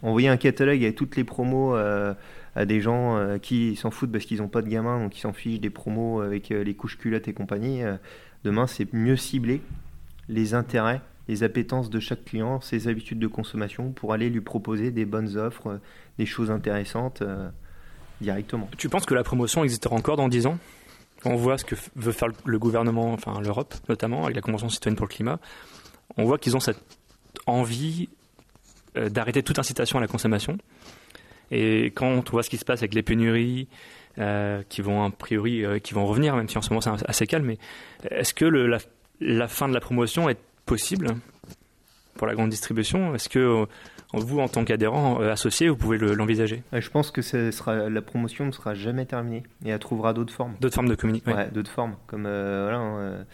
Envoyer un catalogue avec toutes les promos à des gens qui s'en foutent parce qu'ils n'ont pas de gamins, donc ils s'en fichent des promos avec les couches culottes et compagnie. Demain, c'est mieux cibler les intérêts, les appétences de chaque client, ses habitudes de consommation pour aller lui proposer des bonnes offres, euh, des choses intéressantes euh, directement. Tu penses que la promotion existera encore dans 10 ans? On voit ce que veut faire le gouvernement, enfin l'Europe notamment, avec la Convention citoyenne pour le climat. On voit qu'ils ont cette envie euh, d'arrêter toute incitation à la consommation. Et quand on voit ce qui se passe avec les pénuries, qui vont a priori euh, qui vont revenir, même si en ce moment c'est assez calme. Mais est-ce que le, la, fin de la promotion est possible pour la grande distribution? Est-ce que euh, vous, en tant qu'adhérent associé, vous pouvez l'envisager? Je pense que sera, la promotion ne sera jamais terminée et elle trouvera d'autres formes. D'autres formes de communication ouais, d'autres formes, comme voilà, hein,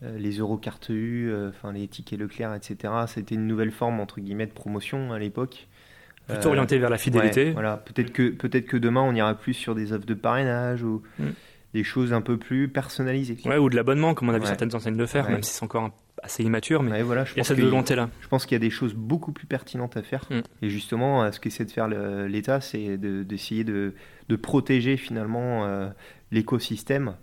les euros carte U, enfin les tickets Leclerc, etc. C'était une nouvelle forme entre guillemets de promotion à l'époque. Plutôt orienté vers la fidélité. voilà, peut-être que, peut que demain on ira plus sur des offres de parrainage ou mm. des choses un peu plus personnalisées. Ouais, ou de l'abonnement, comme on a vu certaines enseignes le faire, même si c'est encore assez immature, mais voilà, il y a cette volonté-là. Je pense qu'il y a des choses beaucoup plus pertinentes à faire. Mm. Et justement, ce qu'essaie de faire l'État, c'est d'essayer de, de, protéger finalement l'écosystème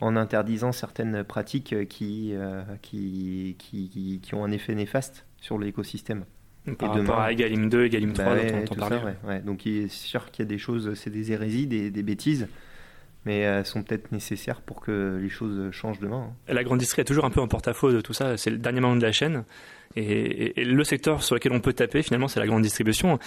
en interdisant certaines pratiques qui, qui, qui, qui, ont un effet néfaste sur l'écosystème. Par et rapport à Egalim 2, Egalim 3 bah dont on parlait. ouais, Donc c'est sûr qu'il y a des choses, c'est des hérésies, des, des bêtises mais elles sont peut-être nécessaires pour que les choses changent demain. Hein. La grande distrie est toujours un peu en porte-à-faux de tout ça. C'est le dernier moment de la chaîne. Et, le secteur sur lequel on peut taper, finalement, c'est la grande distribution.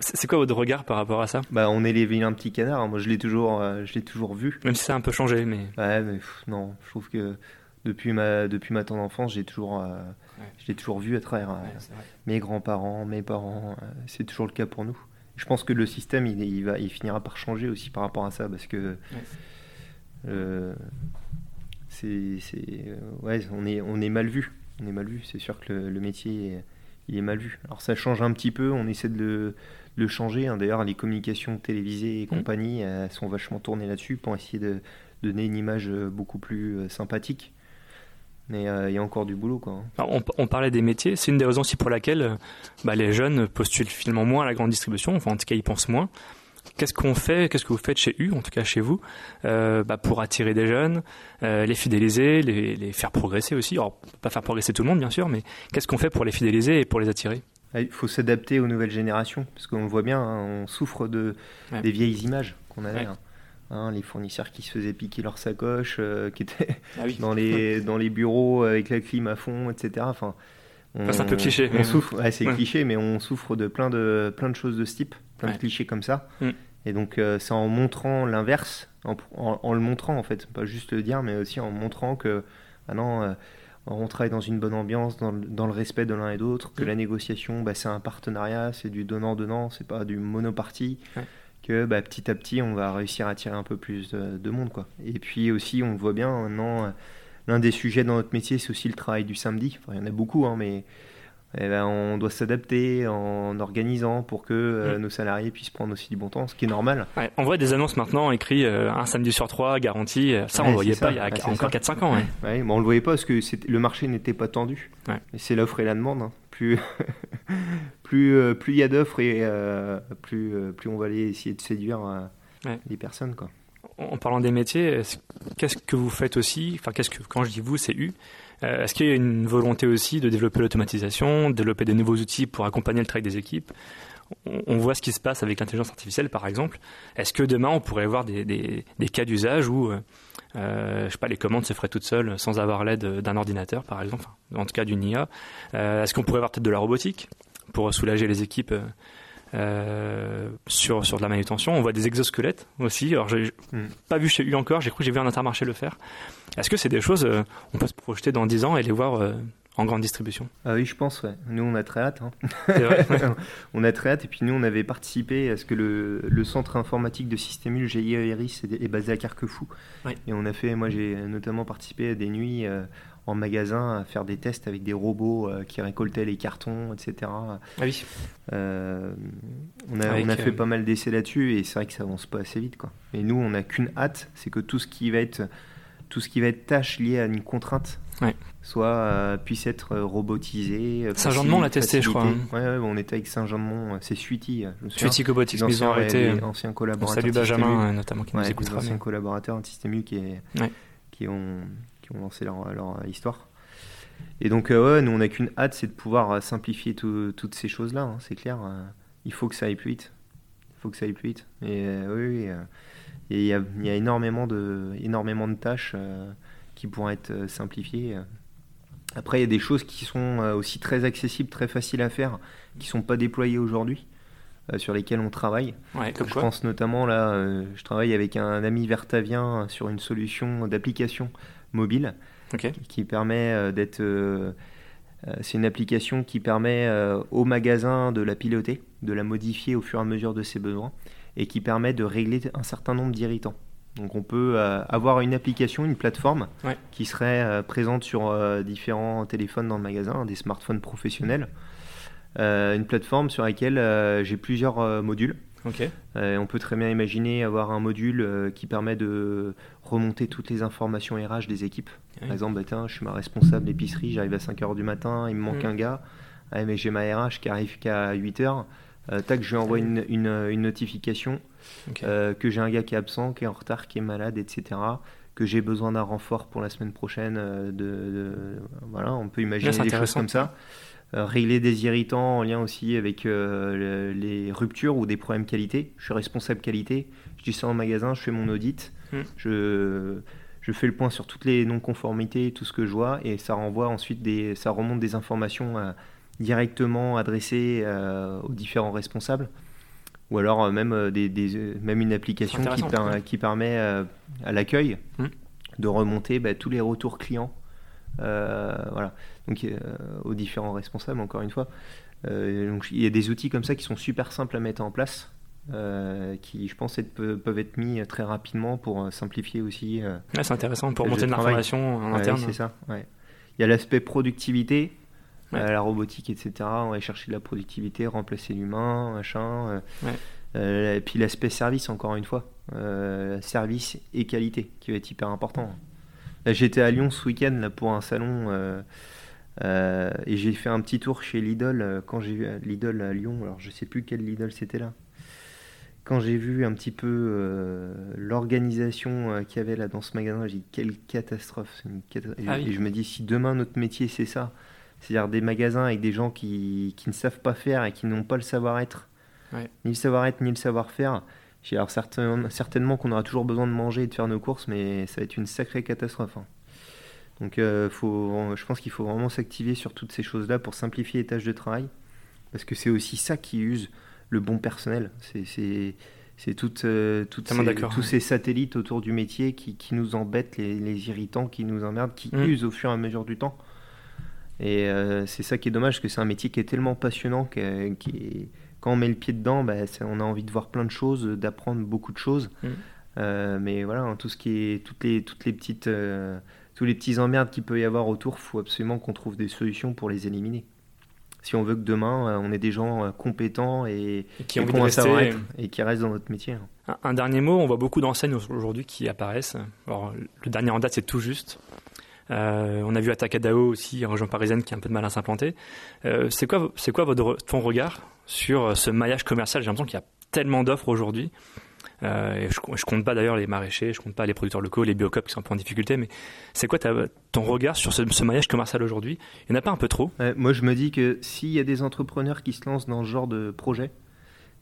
C'est quoi votre regard par rapport à ça? Bah, on est les vilains petits canards. Moi, je l'ai toujours, euh, je l'ai toujours vu. Même si ça a un peu changé, mais. Ouais, mais non, je trouve que depuis ma depuis ma tendre enfance, j'ai toujours, euh, je l'ai toujours vu à travers euh, mes grands-parents, mes parents. c'est toujours le cas pour nous je pense que le système, il, va, il finira par changer aussi par rapport à ça, parce que euh, c'est, euh, ouais, on est, on est mal vu. On est mal vu. C'est sûr que le, métier, il est mal vu. Alors ça change un petit peu. On essaie de le, changer. Hein. D'ailleurs, les communications télévisées et mmh. compagnie, sont vachement tournées là-dessus pour essayer de donner une image beaucoup plus euh, sympathique. Mais euh, il y a encore du boulot. Quoi. on, parlait des métiers, c'est une des raisons aussi pour laquelle euh, bah, les jeunes postulent finalement moins à la grande distribution, enfin en tout cas ils pensent moins. Qu'est-ce qu'on fait, qu'est-ce que vous faites chez U, en tout cas chez vous, euh, bah, pour attirer des jeunes, les fidéliser, les, faire progresser aussi? Alors, pas faire progresser tout le monde bien sûr, mais qu'est-ce qu'on fait pour les fidéliser et pour les attirer? Il faut s'adapter aux nouvelles générations, parce qu'on le voit bien, hein, on souffre de, des vieilles images qu'on avait. Hein. Hein, les fournisseurs qui se faisaient piquer leur sacoche, euh, qui étaient ah dans, les, dans les bureaux avec la clim à fond, etc. Enfin, c'est un peu cliché. On souffre, c'est cliché, mais on souffre de plein de, plein de choses de ce type, plein de clichés comme ça. Mm. Et donc, euh, c'est en montrant l'inverse, en, le montrant en fait, pas juste le dire, mais aussi en montrant que, ah non, euh, on travaille dans une bonne ambiance, dans, dans le respect de l'un et d'autre, que mm. la négociation, bah, c'est un partenariat, c'est du donnant-donnant, c'est pas du monopartie que bah, petit à petit, on va réussir à attirer un peu plus de, monde. Quoi. Et puis aussi, on voit bien maintenant, euh, l'un des sujets dans notre métier, c'est aussi le travail du samedi. Enfin, il y en a beaucoup, hein, mais eh ben, on doit s'adapter en organisant pour que euh, mm. nos salariés puissent prendre aussi du bon temps, ce qui est normal. on voit des annonces maintenant écrites euh, un samedi sur trois, garantie. Ça, on ne le voyait pas il y a encore 4-5 ans. Ouais. mais on ne le voyait pas parce que le marché n'était pas tendu. C'est l'offre et la demande. Hein. Plus, plus, euh, plus il y a d'offres et plus, plus on va aller essayer de séduire les personnes. Quoi. En parlant des métiers, qu'est-ce que vous faites aussi? Enfin, qu'est-ce que quand je dis vous, c'est U. Euh, est-ce qu'il y a une volonté aussi de développer l'automatisation, développer des nouveaux outils pour accompagner le travail des équipes? On voit ce qui se passe avec l'intelligence artificielle, par exemple. Est-ce que demain, on pourrait avoir des, des, des cas d'usage où, euh, euh je sais pas, les commandes se feraient toutes seules sans avoir l'aide d'un ordinateur, par exemple, en tout cas d'une IA euh, Est-ce qu'on pourrait avoir peut-être de la robotique? Pour soulager les équipes euh, sur, sur de la manutention. On voit des exosquelettes aussi. Alors, j'ai hmm. pas vu chez U encore, j'ai cru que j'ai vu un intermarché le faire. Est-ce que c'est des choses, euh, on peut se projeter dans 10 ans et les voir euh, en grande distribution ah Oui, je pense, ouais. Nous, on a très hâte. Hein. Vrai, on a très hâte. Et puis, nous, on avait participé à ce que le, le centre informatique de Systémul, GIE Iris, est, basé à Carquefou. Et on a fait, moi, j'ai notamment participé à des nuits en magasin à faire des tests avec des robots euh, qui récoltaient les cartons, etc. Ah oui. Euh, on a, on a fait euh, pas mal d'essais là-dessus et c'est vrai que ça avance pas assez vite. Quoi. Et nous, on n'a qu'une hâte, c'est que tout ce qui va être tout ce qui va être tâche liée à une contrainte soit puisse être robotisé. Saint-Jean-de-Mont l'a testé, je crois. Hein. Ouais, ouais, on était avec Saint-Jean-de-Mont, c'est Suiti. Suiti Cobotics, ils ont arrêté. Anciens collaborateurs. Salut Benjamin, notamment, qui nous écoutera. Anciens collaborateurs de Système qui, est, qui ont ont lancé leur, leur histoire. Et donc, euh, ouais, nous, on n'a qu'une hâte, c'est de pouvoir euh, simplifier toutes ces choses-là, hein, c'est clair. Euh, il faut que ça aille plus vite. Il faut que ça aille plus vite. Et oui, il y, a, y a énormément de, énormément de tâches qui pourraient être simplifiées. Après, il y a des choses qui sont aussi très accessibles, très faciles à faire, qui ne sont pas déployées aujourd'hui, sur lesquelles on travaille. je pense notamment, là, je travaille avec un ami vertavien sur une solution d'application mobile qui, permet euh, d'être. Euh, euh, c'est une application qui permet au magasin de la piloter, de la modifier au fur et à mesure de ses besoins et qui permet de régler un certain nombre d'irritants. Donc on peut avoir une application, une plateforme qui serait présente sur différents téléphones dans le magasin, des smartphones professionnels. une plateforme sur laquelle j'ai plusieurs modules. Euh, on peut très bien imaginer avoir un module euh, qui permet de remonter toutes les informations RH des équipes. Oui. Par exemple, bah, tiens, je suis ma responsable d'épicerie, j'arrive à 5h du matin, il me manque Mm. un gars. Ah, mais j'ai ma RH qui arrive qu'à 8h. Euh, tac, je lui envoie une, une, une notification Euh, que j'ai un gars qui est absent, qui est en retard, qui est malade, etc. Que j'ai besoin d'un renfort pour la semaine prochaine. euh, de, de- Voilà, on peut imaginer Là, des choses comme ça. Euh, régler des irritants en lien aussi avec euh, le- les ruptures ou des problèmes qualité. Je suis responsable qualité. Je dis ça en magasin, je fais mon audit. Mm. Je, je fais le point sur toutes les non-conformités, tout ce que je vois, et ça renvoie ensuite des, ça remonte des informations directement adressées aux différents responsables. Ou alors euh, même, euh, des, des- euh, même une application qui, permet à l'accueil Mm. de remonter bah, tous les retours clients euh, voilà. donc, euh, aux différents responsables, encore une fois. Euh, donc, il y a des outils comme ça qui sont super simples à mettre en place, qui, je pense, être- peuvent être mis très rapidement pour simplifier aussi. Ouais, c'est intéressant pour monter de l'information en Ouais, interne. c'est ça. ouais. Il y a l'aspect productivité, Ouais. euh, la robotique, etc. On va chercher de la productivité, remplacer l'humain, machin. euh, Ouais. euh, et puis l'aspect service, encore une fois. Service et qualité, qui va être hyper important. J'étais à Lyon ce week-end là, pour un salon euh, et j'ai fait un petit tour chez Lidl. euh, Quand j'ai vu Lidl à Lyon, alors je sais plus quel Lidl c'était là. Quand j'ai vu un petit peu euh, l'organisation qu'il y avait là dans ce magasin, j'ai dit quelle catastrophe. une Ah oui. et je me dis si demain notre métier c'est ça, c'est-à-dire des magasins avec des gens qui, qui ne savent pas faire et qui n'ont pas le savoir-être, Ouais. ni le savoir-être ni le savoir-faire. Alors certain- certainement qu'on aura toujours besoin de manger et de faire nos courses, mais ça va être une sacrée catastrophe. hein. Donc euh, faut, je pense qu'il faut vraiment s'activer sur toutes ces choses-là pour simplifier les tâches de travail, parce que c'est aussi ça qui use le bon personnel. C'est- C'est toutes, euh, toutes ces- d'accord, tous ouais. ces satellites autour du métier qui, qui nous embêtent, les, les irritants qui nous emmerdent, qui Mm. usent au fur et à mesure du temps. Et euh, c'est ça qui est dommage, parce que c'est un métier qui est tellement passionnant que qui est- quand on met le pied dedans, bah, on a envie de voir plein de choses, d'apprendre beaucoup de choses. Mm. Euh, mais voilà, hein, tout ce qui est toutes les toutes les petites euh, tous les petits emmerdes qu'il peut y avoir autour, faut absolument qu'on trouve des solutions pour les éliminer. Si on veut que demain euh, on ait des gens compétents et, Et qui ont et un rester. et qui restent dans notre métier. hein. Un, un dernier mot, on voit beaucoup d'enseignes aujourd'hui qui apparaissent. Alors, le dernier en date, c'est tout juste. Euh, on a vu Atacadao aussi, en région parisienne, qui a un peu de mal à s'implanter. Euh, c'est quoi, c'est quoi votre, ton regard sur euh, ce maillage commercial? J'ai l'impression qu'il y a tellement d'offres aujourd'hui. Euh, et je, je compte pas d'ailleurs les maraîchers, je compte pas les producteurs locaux, les biocop qui sont un peu en difficulté, mais c'est quoi ta- ton regard sur ce, ce maillage commercial aujourd'hui? Il n'y en a pas un peu trop Ouais, moi, je me dis que s'il y a des entrepreneurs qui se lancent dans ce genre de projet,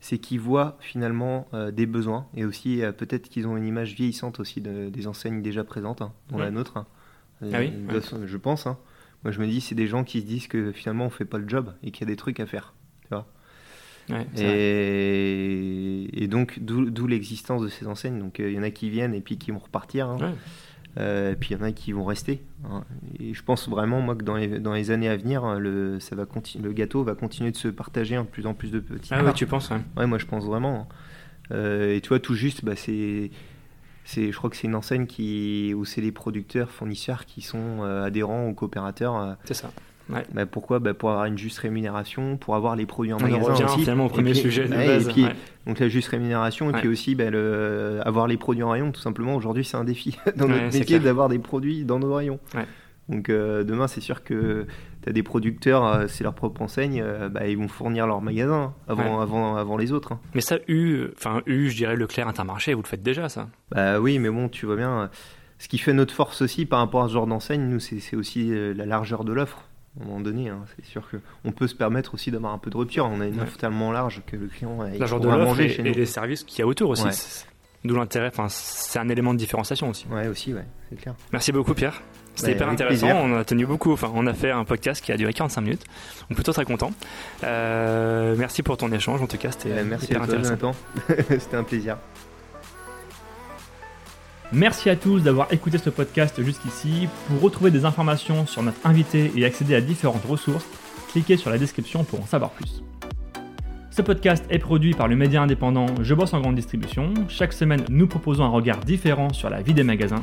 c'est qu'ils voient finalement euh, des besoins et aussi euh, peut-être qu'ils ont une image vieillissante aussi de- des enseignes déjà présentes, hein, dont la nôtre. hein. Ah oui Euh, Je pense. hein. Moi, je me dis, c'est des gens qui se disent que finalement, on fait pas le job et qu'il y a des trucs à faire. Et, et donc, d'où l'existence de ces enseignes. Donc, euh, il y en a qui viennent et puis qui vont repartir. hein. Ouais. Euh, et puis, il y en a qui vont rester. hein. Et je pense vraiment, moi, que dans les, dans les années à venir, le, ça va continu- le gâteau va continuer de se partager en plus en plus de petits. Ah ouais, tu penses ouais. Moi, je pense vraiment. Euh, et tu vois, tout juste, bah, c'est. C'est, je crois que c'est une enseigne qui, où c'est les producteurs, fournisseurs qui sont euh, adhérents aux coopérateurs. euh, C'est ça. bah, pourquoi? Bah, Pour avoir une juste rémunération, pour avoir les produits en On magasin revient aussi. finalement au premier puis- sujet de ouais, base. Et puis, ouais. donc la juste rémunération, et Ouais. puis aussi bah, le, avoir les produits en rayon, tout simplement. Aujourd'hui, c'est un défi dans Ouais, notre métier d'avoir des produits dans nos rayons. Ouais. Donc euh, demain, c'est sûr que tu as des producteurs, euh, c'est leur propre enseigne, euh, bah, ils vont fournir leur magasin avant, Ouais. avant, avant les autres. hein. Mais ça, U, enfin U, je dirais Leclerc, Intermarché, vous le faites déjà ça. Bah oui, mais bon, tu vois bien, euh, ce qui fait notre force aussi par rapport à ce genre d'enseigne, nous, c'est aussi la largeur de l'offre. À un moment donné, hein. c'est sûr qu'on peut se permettre aussi d'avoir un peu de rupture. On a une Ouais. offre tellement large que le client il L'argent de l'offre manger et, chez et nous. les services qu'il y a autour aussi. Ouais. D'où l'intérêt, enfin, c'est un élément de différenciation aussi. Ouais, aussi, ouais, c'est clair. Merci beaucoup Pierre. C'était Ouais, hyper intéressant. plaisir. On a tenu beaucoup. Enfin, on a fait un podcast qui a duré 45 minutes. Donc plutôt très content. Euh, merci pour ton échange. En tout cas, c'était merci hyper à toi, intéressant. C'était un plaisir. Merci à tous d'avoir écouté ce podcast jusqu'ici. Pour retrouver des informations sur notre invité et accéder à différentes ressources, cliquez sur la description pour en savoir plus. Ce podcast est produit par le média indépendant Je bosse en grande distribution. Chaque semaine, nous proposons un regard différent sur la vie des magasins,